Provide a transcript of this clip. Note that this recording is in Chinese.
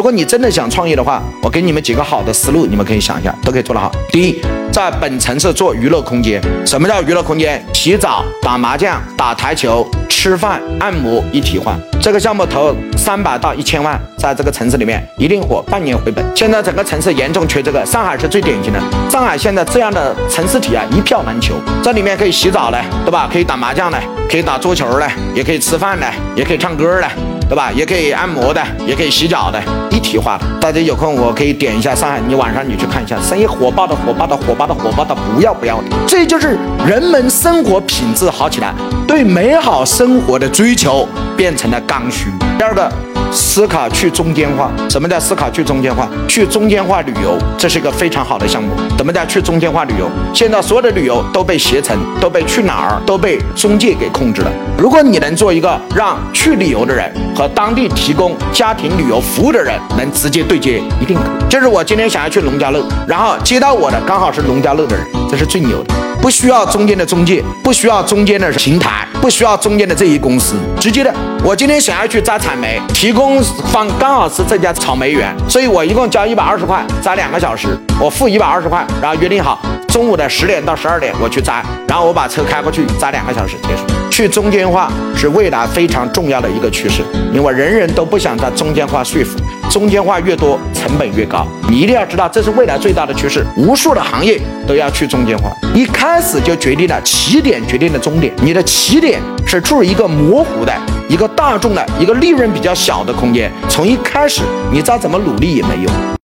如果你真的想创业的话，我给你们几个好的思路，你们可以想一下，都可以做得好。第一，在本城市做娱乐空间。什么叫娱乐空间？洗澡、打麻将、打台球、吃饭、按摩一体化。这个项目投三百到一千万，在这个城市里面一定火，半年回本。现在整个城市严重缺这个，上海是最典型的。上海现在这样的城市体啊，一票难求。这里面可以洗澡的，对吧？可以打麻将的，可以打桌球的，也可以吃饭的，也可以唱歌的。对吧？也可以按摩的，也可以洗脚的，一体化的。大家有空我可以点一下上海，你晚上你去看一下，生意火爆的，火爆的，火爆的，火爆的，不要不要的。这就是人们生活品质好起来，对美好生活的追求变成了刚需。第二个。思考去中间化，什么叫思考去中间化？去中间化旅游，这是一个非常好的项目。怎么叫去中间化旅游？现在所有的旅游都被携程、都被去哪儿、都被中介给控制了。如果你能做一个让去旅游的人和当地提供家庭旅游服务的人能直接对接，一定可以。就是我今天想要去农家乐，然后接到我的刚好是农家乐的人，这是最牛的，不需要中间的中介，不需要中间的平台，不需要中间的这一公司，直接的。我今天想要去摘草莓，提供方刚好是这家草莓园，所以我一共交一百二十块，摘两个小时，我付一百二十块，然后约定好中午的十点到十二点我去摘，然后我把车开过去摘两个小时结束。去中间化是未来非常重要的一个趋势，因为人人都不想在中间化说服，中间化越多成本越高，你一定要知道这是未来最大的趋势，无数的行业都要去中间化，一开始就决定了起点决定了终点，你的起点是处于一个模糊的。一个大众的一个利润比较小的空间，从一开始你再怎么努力也没用。